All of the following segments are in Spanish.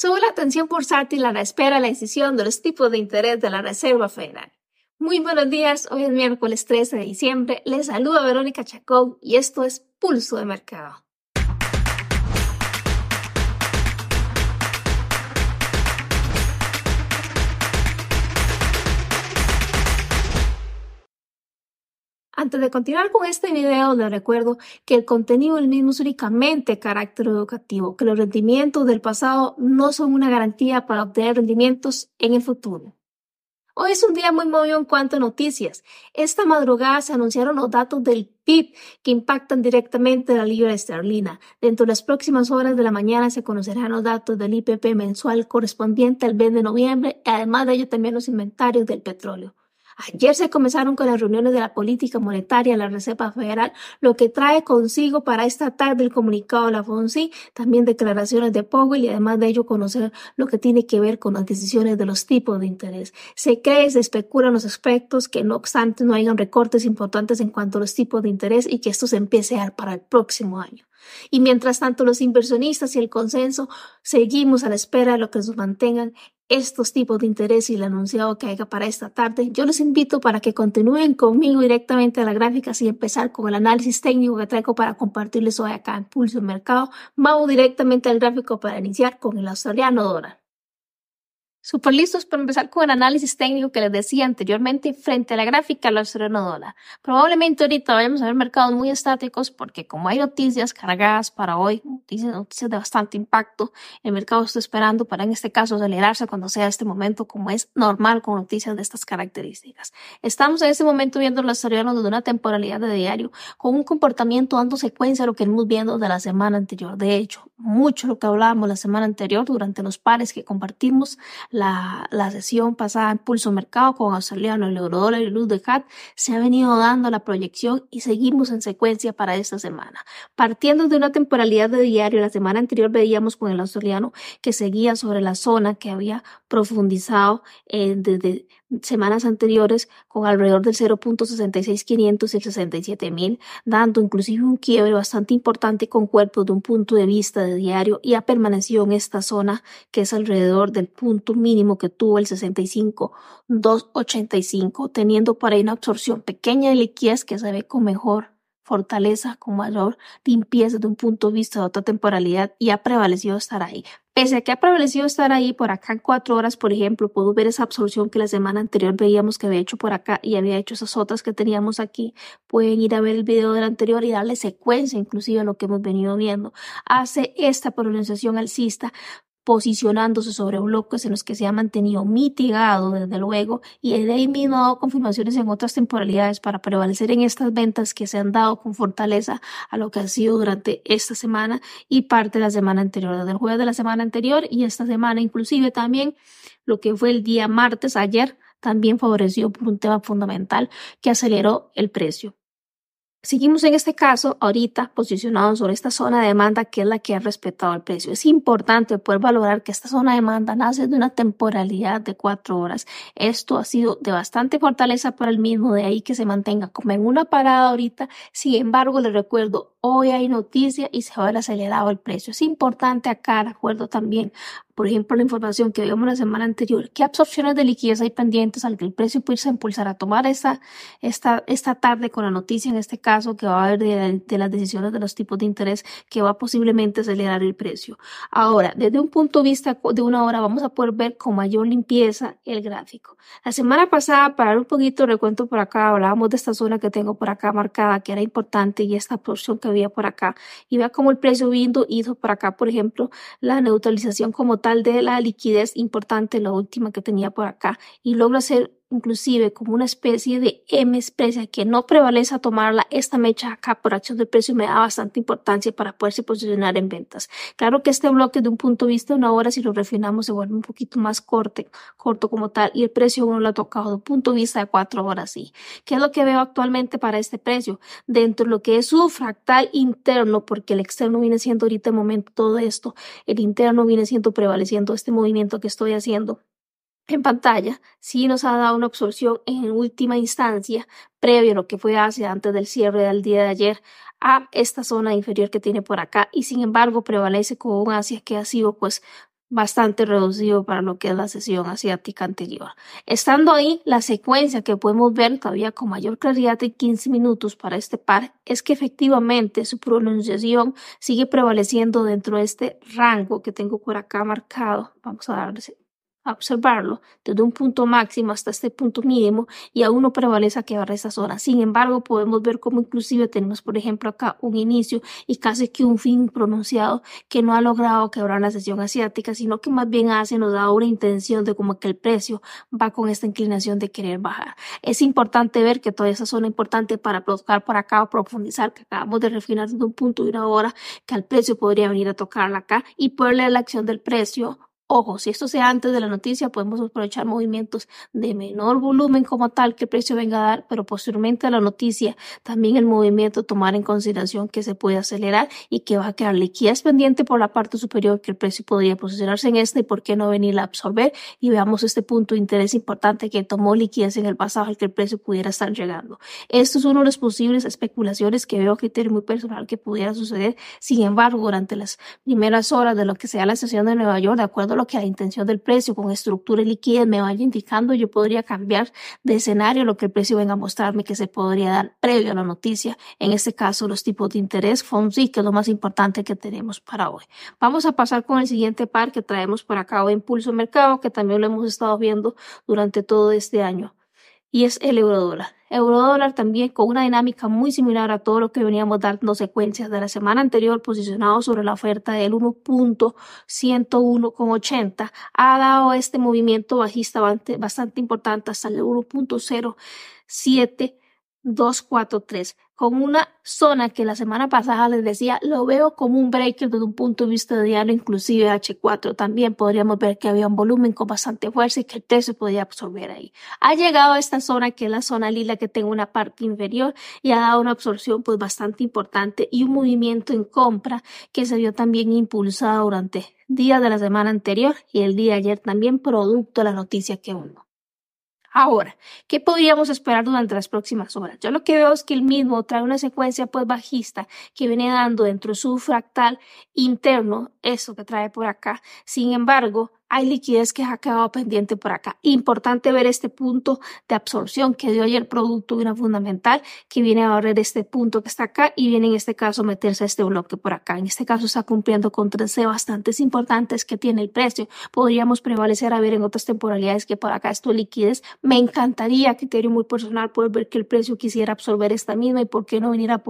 Sube la atención bursátil a la espera de la decisión de los tipos de interés de la Reserva Federal. Muy buenos días, hoy es miércoles 13 de diciembre, les saluda Verónica Chacón y esto es Pulso de Mercado. Antes de continuar con este video, les recuerdo que el contenido del mismo es únicamente carácter educativo, que los rendimientos del pasado no son una garantía para obtener rendimientos en el futuro. Hoy es un día muy movido en cuanto a noticias. Esta madrugada se anunciaron los datos del PIB que impactan directamente la libra esterlina. Dentro de las próximas horas de la mañana se conocerán los datos del IPP mensual correspondiente al mes de noviembre y además de ello también los inventarios del petróleo. Ayer se comenzaron con las reuniones de la política monetaria de la Reserva Federal, lo que trae consigo para esta tarde el comunicado de la FONSI, también declaraciones de Powell y además de ello conocer lo que tiene que ver con las decisiones de los tipos de interés. Se cree, se especulan los aspectos que no obstante no hayan recortes importantes en cuanto a los tipos de interés y que esto se empiece a dar para el próximo año. Y mientras tanto los inversionistas y el consenso seguimos a la espera de lo que nos mantengan estos tipos de interés y el anunciado que haya para esta tarde, yo les invito para que continúen conmigo directamente a la gráfica y empezar con el análisis técnico que traigo para compartirles hoy acá en Pulso Mercado. Vamos directamente al gráfico para iniciar con el australiano dólar. Super listos para empezar con el análisis técnico que les decía anteriormente frente a la gráfica del australiano dólar. Probablemente ahorita vayamos a ver mercados muy estáticos porque como hay noticias cargadas para hoy, noticias, noticias de bastante impacto, el mercado está esperando para en este caso acelerarse cuando sea este momento como es normal con noticias de estas características. Estamos en este momento viendo el australiano de una temporalidad de diario con un comportamiento dando secuencia a lo que hemos viendo de la semana anterior. De hecho, mucho lo que hablábamos la semana anterior durante los pares que compartimos la, la sesión pasada en Pulso Mercado con australiano, el eurodólar y luz de CAT, se ha venido dando la proyección y seguimos en secuencia para esta semana. Partiendo de una temporalidad de diario, la semana anterior veíamos con el australiano que seguía sobre la zona que había profundizado eh, desde semanas anteriores con alrededor del 0.66500 y el 67000, dando inclusive un quiebre bastante importante con cuerpos de un punto de vista de diario y ha permanecido en esta zona que es alrededor del punto mínimo que tuvo el 65.285, teniendo por ahí una absorción pequeña de liquidez que se ve con mejor fortaleza, con mayor limpieza de un punto de vista de otra temporalidad y ha prevalecido estar ahí. Pese a que ha prevalecido estar ahí por acá en cuatro horas, por ejemplo, puedo ver esa absorción que la semana anterior veíamos que había hecho por acá y había hecho esas otras que teníamos aquí. Pueden ir a ver el video del anterior y darle secuencia inclusive a lo que hemos venido viendo. Hace esta pronunciación alcista posicionándose sobre bloques en los que se ha mantenido mitigado, desde luego, y de ahí mismo ha dado confirmaciones en otras temporalidades para prevalecer en estas ventas que se han dado con fortaleza a lo que ha sido durante esta semana y parte de la semana anterior, desde el jueves de la semana anterior y esta semana, inclusive también lo que fue el día martes, ayer, también favoreció por un tema fundamental que aceleró el precio. Seguimos en este caso ahorita posicionados sobre esta zona de demanda que es la que ha respetado el precio. Es importante poder valorar que esta zona de demanda nace de una temporalidad de cuatro horas. Esto ha sido de bastante fortaleza para el mismo, de ahí que se mantenga como en una parada ahorita. Sin embargo, les recuerdo, hoy hay noticia y se va a ver acelerado el precio. Es importante acá, de acuerdo también por ejemplo, la información que vimos la semana anterior, qué absorciones de liquidez hay pendientes al que el precio pudiese impulsar a tomar esta, esta, esta tarde con la noticia, en este caso, que va a haber de, de, las decisiones de los tipos de interés que va posiblemente acelerar el precio. Ahora, desde un punto de vista de una hora, vamos a poder ver con mayor limpieza el gráfico. La semana pasada, para un poquito recuento por acá, hablábamos de esta zona que tengo por acá marcada, que era importante, y esta porción que había por acá, y vea cómo el precio vino hizo por acá, por ejemplo, la neutralización como tal de la liquidez importante, la última que tenía por acá, y logra hacer inclusive como una especie de M especie que no prevalece a tomarla, esta mecha acá por acción de precio me da bastante importancia para poderse posicionar en ventas. Claro que este bloque de un punto de vista de una hora, si lo refinamos, se vuelve un poquito más corto, corto como tal, y el precio uno lo ha tocado de un punto de vista de cuatro horas, sí. ¿Qué es lo que veo actualmente para este precio? Dentro de lo que es su fractal interno, porque el externo viene siendo ahorita el momento todo esto, el interno viene siendo prevaleciendo este movimiento que estoy haciendo en pantalla sí nos ha dado una absorción en última instancia, previo a lo que fue hacia antes del cierre del día de ayer, a esta zona inferior que tiene por acá y sin embargo prevalece con un Asia que ha sido pues bastante reducido para lo que es la sesión asiática anterior. Estando ahí, la secuencia que podemos ver todavía con mayor claridad de 15 minutos para este par es que efectivamente su pronunciación sigue prevaleciendo dentro de este rango que tengo por acá marcado. Vamos a observarlo desde un punto máximo hasta este punto mínimo y aún no prevalece a quebrar esa zona. Sin embargo, podemos ver cómo inclusive tenemos, por ejemplo, acá un inicio y casi que un fin pronunciado que no ha logrado quebrar la sesión asiática, sino que más bien hace, nos da una intención de como que el precio va con esta inclinación de querer bajar. Es importante ver que toda esa zona importante para tocar por acá o profundizar, que acabamos de refinar desde un punto y una hora, que al precio podría venir a tocarla acá y poder leer la acción del precio Ojo, si esto sea antes de la noticia, podemos aprovechar movimientos de menor volumen como tal que el precio venga a dar, pero posteriormente a la noticia, también el movimiento tomar en consideración que se puede acelerar y que va a quedar liquidez pendiente por la parte superior que el precio podría posicionarse en este y por qué no venir a absorber y veamos este punto de interés importante que tomó liquidez en el pasado al que el precio pudiera estar llegando. Esto es uno de los posibles especulaciones que veo a criterio muy personal que pudiera suceder. Sin embargo, durante las primeras horas de lo que sea la sesión de Nueva York, de acuerdo a que la intención del precio con estructura y liquidez me vaya indicando, yo podría cambiar de escenario lo que el precio venga a mostrarme que se podría dar previo a la noticia. En este caso, los tipos de interés, FOMC, que es lo más importante que tenemos para hoy. Vamos a pasar con el siguiente par que traemos por acá hoy, Impulso Mercado, que también lo hemos estado viendo durante todo este año y es el eurodólar. Eurodólar también con una dinámica muy similar a todo lo que veníamos dando secuencias de la semana anterior posicionado sobre la oferta del 1.101,80 ha dado este movimiento bajista bastante importante hasta el 1.07 243, con una zona que la semana pasada les decía, lo veo como un breaker desde un punto de vista de diario, inclusive H4. También podríamos ver que había un volumen con bastante fuerza y que el precio podía absorber ahí. Ha llegado a esta zona que es la zona lila que tengo una parte inferior y ha dado una absorción pues bastante importante y un movimiento en compra que se vio también impulsado durante días de la semana anterior y el día de ayer también producto de la noticia que uno. Ahora, ¿qué podríamos esperar durante las próximas horas? Yo lo que veo es que el mismo trae una secuencia pues bajista que viene dando dentro de su fractal interno, eso que trae por acá. Sin embargo, hay liquidez que ha quedado pendiente por acá. Importante ver este punto de absorción que dio ayer producto una fundamental que viene a barrer este punto que está acá y viene en este caso meterse a este bloque por acá. En este caso está cumpliendo con tres C bastantes importantes que tiene el precio. Podríamos prevalecer a ver en otras temporalidades que por acá esto liquidez. Me encantaría, criterio muy personal, poder ver que el precio quisiera absorber esta misma y por qué no venir a,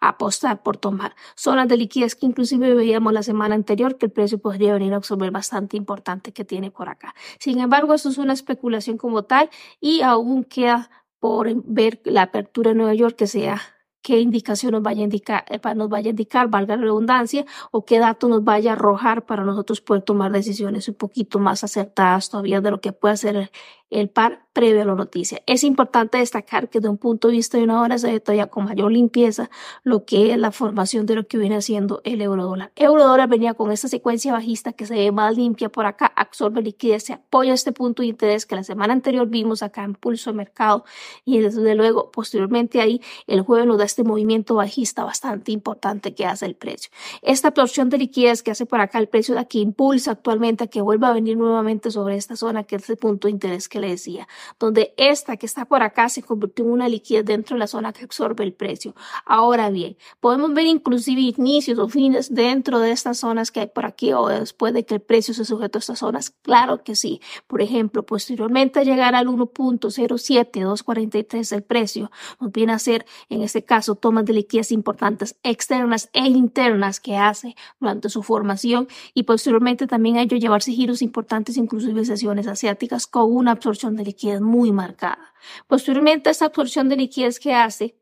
a apostar por tomar zonas de liquidez que inclusive veíamos la semana anterior que el precio podría venir a absorber bastante importante que tiene por acá. Sin embargo, eso es una especulación como tal y aún queda por ver la apertura en Nueva York que sea qué indicación nos vaya a indicar, eh, nos vaya a indicar, valga la redundancia, o qué dato nos vaya a arrojar para nosotros poder tomar decisiones un poquito más acertadas todavía de lo que puede hacer el par previo a la noticia. Es importante destacar que de un punto de vista de una hora se todavía con mayor limpieza lo que es la formación de lo que viene haciendo el eurodólar. Eurodólar venía con esta secuencia bajista que se ve más limpia por acá, absorbe liquidez, se apoya este punto de interés que la semana anterior vimos acá en pulso de mercado y desde luego posteriormente ahí el jueves nos da este movimiento bajista bastante importante que hace el precio. Esta absorción de liquidez que hace por acá el precio de aquí impulsa actualmente a que vuelva a venir nuevamente sobre esta zona que es el punto de interés que le decía, donde esta que está por acá se convirtió en una liquidez dentro de la zona que absorbe el precio. Ahora bien, podemos ver inclusive inicios o fines dentro de estas zonas que hay por aquí o después de que el precio se sujetó a estas zonas. Claro que sí. Por ejemplo, posteriormente a llegar al 1.07243 el precio, nos viene a ser, en este caso, tomas de liquidez importantes externas e internas que hace durante su formación y posteriormente también a ello llevarse giros importantes, inclusive sesiones asiáticas con una absorción absorción de liquidez muy marcada. Posteriormente, esta absorción de liquidez que hace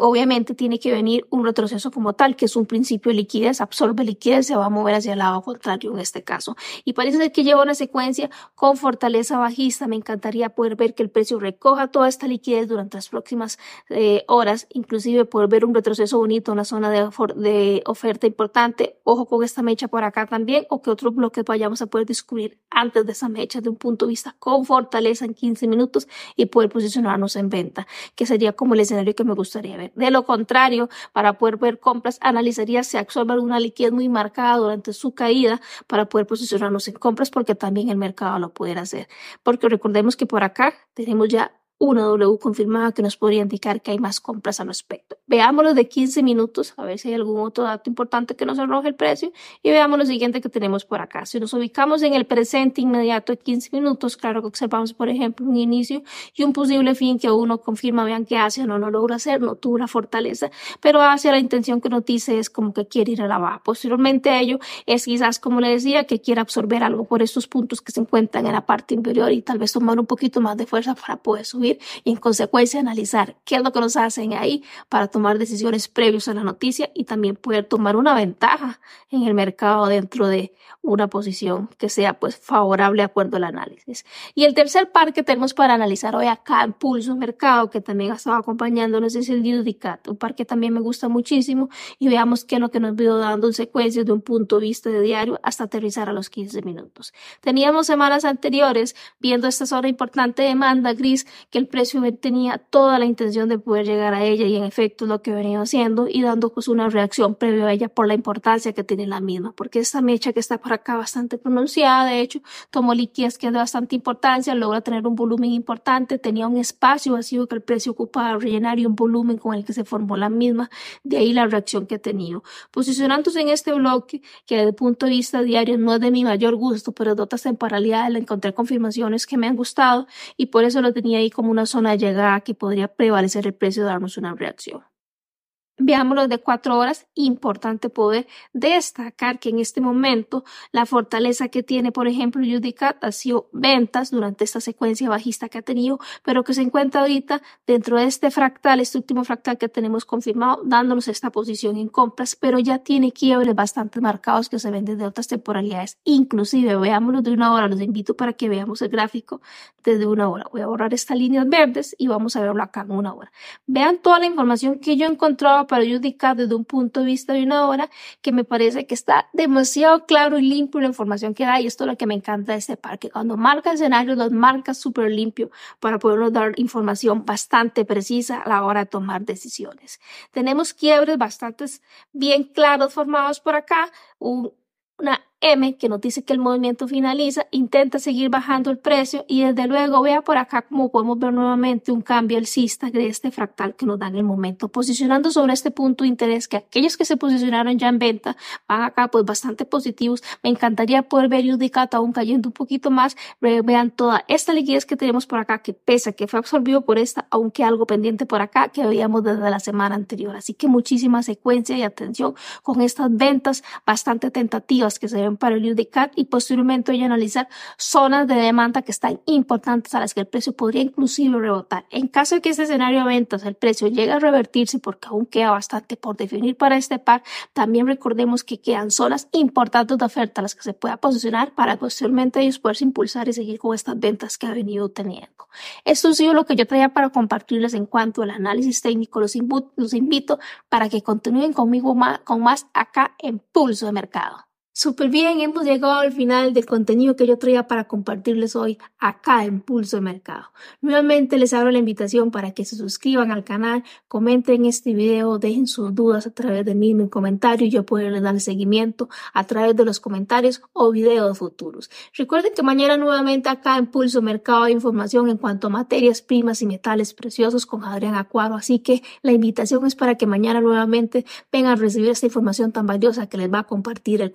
obviamente tiene que venir un retroceso como tal, que es un principio de liquidez, absorbe liquidez, se va a mover hacia el lado contrario en este caso. Y parece ser que lleva una secuencia con fortaleza bajista. Me encantaría poder ver que el precio recoja toda esta liquidez durante las próximas eh, horas, inclusive poder ver un retroceso bonito, una zona de, de oferta importante. Ojo con esta mecha por acá también, o que otros bloques vayamos a poder descubrir antes de esa mecha de un punto de vista con fortaleza en 15 minutos y poder posicionarnos en venta, que sería como el escenario que me gustaría ver. De lo contrario, para poder ver compras, analizaría si absorbe alguna liquidez muy marcada durante su caída para poder posicionarnos en compras porque también el mercado lo puede hacer. Porque recordemos que por acá tenemos ya una W confirmada que nos podría indicar que hay más compras al respecto. Veámoslo de 15 minutos, a ver si hay algún otro dato importante que nos arroje el precio y veamos lo siguiente que tenemos por acá. Si nos ubicamos en el presente inmediato de 15 minutos, claro que observamos, por ejemplo, un inicio y un posible fin que uno confirma, vean que Asia no lo logra hacer, no tuvo la fortaleza, pero Asia la intención que nos dice es como que quiere ir a la baja. Posteriormente a ello es quizás, como le decía, que quiere absorber algo por estos puntos que se encuentran en la parte inferior y tal vez tomar un poquito más de fuerza para poder subir y en consecuencia analizar qué es lo que nos hacen ahí para tomar decisiones previas a la noticia y también poder tomar una ventaja en el mercado dentro de una posición que sea pues favorable de acuerdo al análisis. Y el tercer par que tenemos para analizar hoy acá en Pulso Mercado, que también ha estado acompañándonos, es el Judicat, un par que también me gusta muchísimo y veamos qué es lo que nos vio dando en secuencia de un punto de vista de diario hasta aterrizar a los 15 minutos. Teníamos semanas anteriores viendo esta zona importante de demanda gris que el precio tenía toda la intención de poder llegar a ella y en efecto lo que venía haciendo y dando pues una reacción previa a ella por la importancia que tiene la misma, porque esta mecha que está por acá bastante pronunciada, de hecho, tomó liquidez que es de bastante importancia, logra tener un volumen importante, tenía un espacio vacío que el precio ocupaba rellenar y un volumen con el que se formó la misma, de ahí la reacción que ha tenido. Posicionándose en este bloque, que desde el punto de vista diario no es de mi mayor gusto, pero de otras temporalidades le encontré confirmaciones que me han gustado y por eso lo tenía ahí como una zona de llegada que podría prevalecer el precio darnos una reacción. Veámoslo de cuatro horas, importante poder destacar que en este momento la fortaleza que tiene, por ejemplo, Judicat ha sido ventas durante esta secuencia bajista que ha tenido, pero que se encuentra ahorita dentro de este fractal, este último fractal que tenemos confirmado, dándonos esta posición en compras, pero ya tiene quiebres bastante marcados que se ven desde otras temporalidades. Inclusive, veámoslo de una hora, los invito para que veamos el gráfico desde una hora. Voy a borrar estas líneas verdes y vamos a verlo acá en una hora. Vean toda la información que yo he encontrado para adjudicar desde un punto de vista de una hora que me parece que está demasiado claro y limpio la información que da y esto es lo que me encanta de este parque. Cuando marca escenarios, los marca súper limpio para podernos dar información bastante precisa a la hora de tomar decisiones. Tenemos quiebres bastante bien claros formados por acá, una M que nos dice que el movimiento finaliza, intenta seguir bajando el precio y desde luego vea por acá como podemos ver nuevamente un cambio alcista de este fractal que nos da en el momento, posicionando sobre este punto de interés que aquellos que se posicionaron ya en venta van acá pues bastante positivos. Me encantaría poder ver Judicat aún cayendo un poquito más, vean toda esta liquidez que tenemos por acá que pesa, que fue absorbido por esta, aunque algo pendiente por acá que veíamos desde la semana anterior. Así que muchísima secuencia y atención con estas ventas bastante tentativas que se ven para el UDCAT y posteriormente voy a analizar zonas de demanda que están importantes a las que el precio podría inclusive rebotar. En caso de que este escenario de ventas el precio llegue a revertirse porque aún queda bastante por definir para este par, también recordemos que quedan zonas importantes de oferta a las que se pueda posicionar para posteriormente ellos poderse impulsar y seguir con estas ventas que ha venido teniendo. Esto ha sido lo que yo traía para compartirles en cuanto al análisis técnico. Los, los invito para que continúen conmigo más, con más acá en Pulso de Mercado. Súper bien, hemos llegado al final del contenido que yo traía para compartirles hoy acá en Pulso de Mercado. Nuevamente les abro la invitación para que se suscriban al canal, comenten este video, dejen sus dudas a través de mí en comentario y yo puedo dar seguimiento a través de los comentarios o videos futuros. Recuerden que mañana nuevamente acá en Pulso Mercado hay información en cuanto a materias primas y metales preciosos con Adrián Acuaro, así que la invitación es para que mañana nuevamente vengan a recibir esta información tan valiosa que les va a compartir el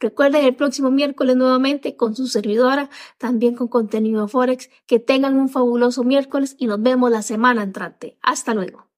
Recuerden el próximo miércoles nuevamente con su servidora, también con contenido Forex. Que tengan un fabuloso miércoles y nos vemos la semana entrante. Hasta luego.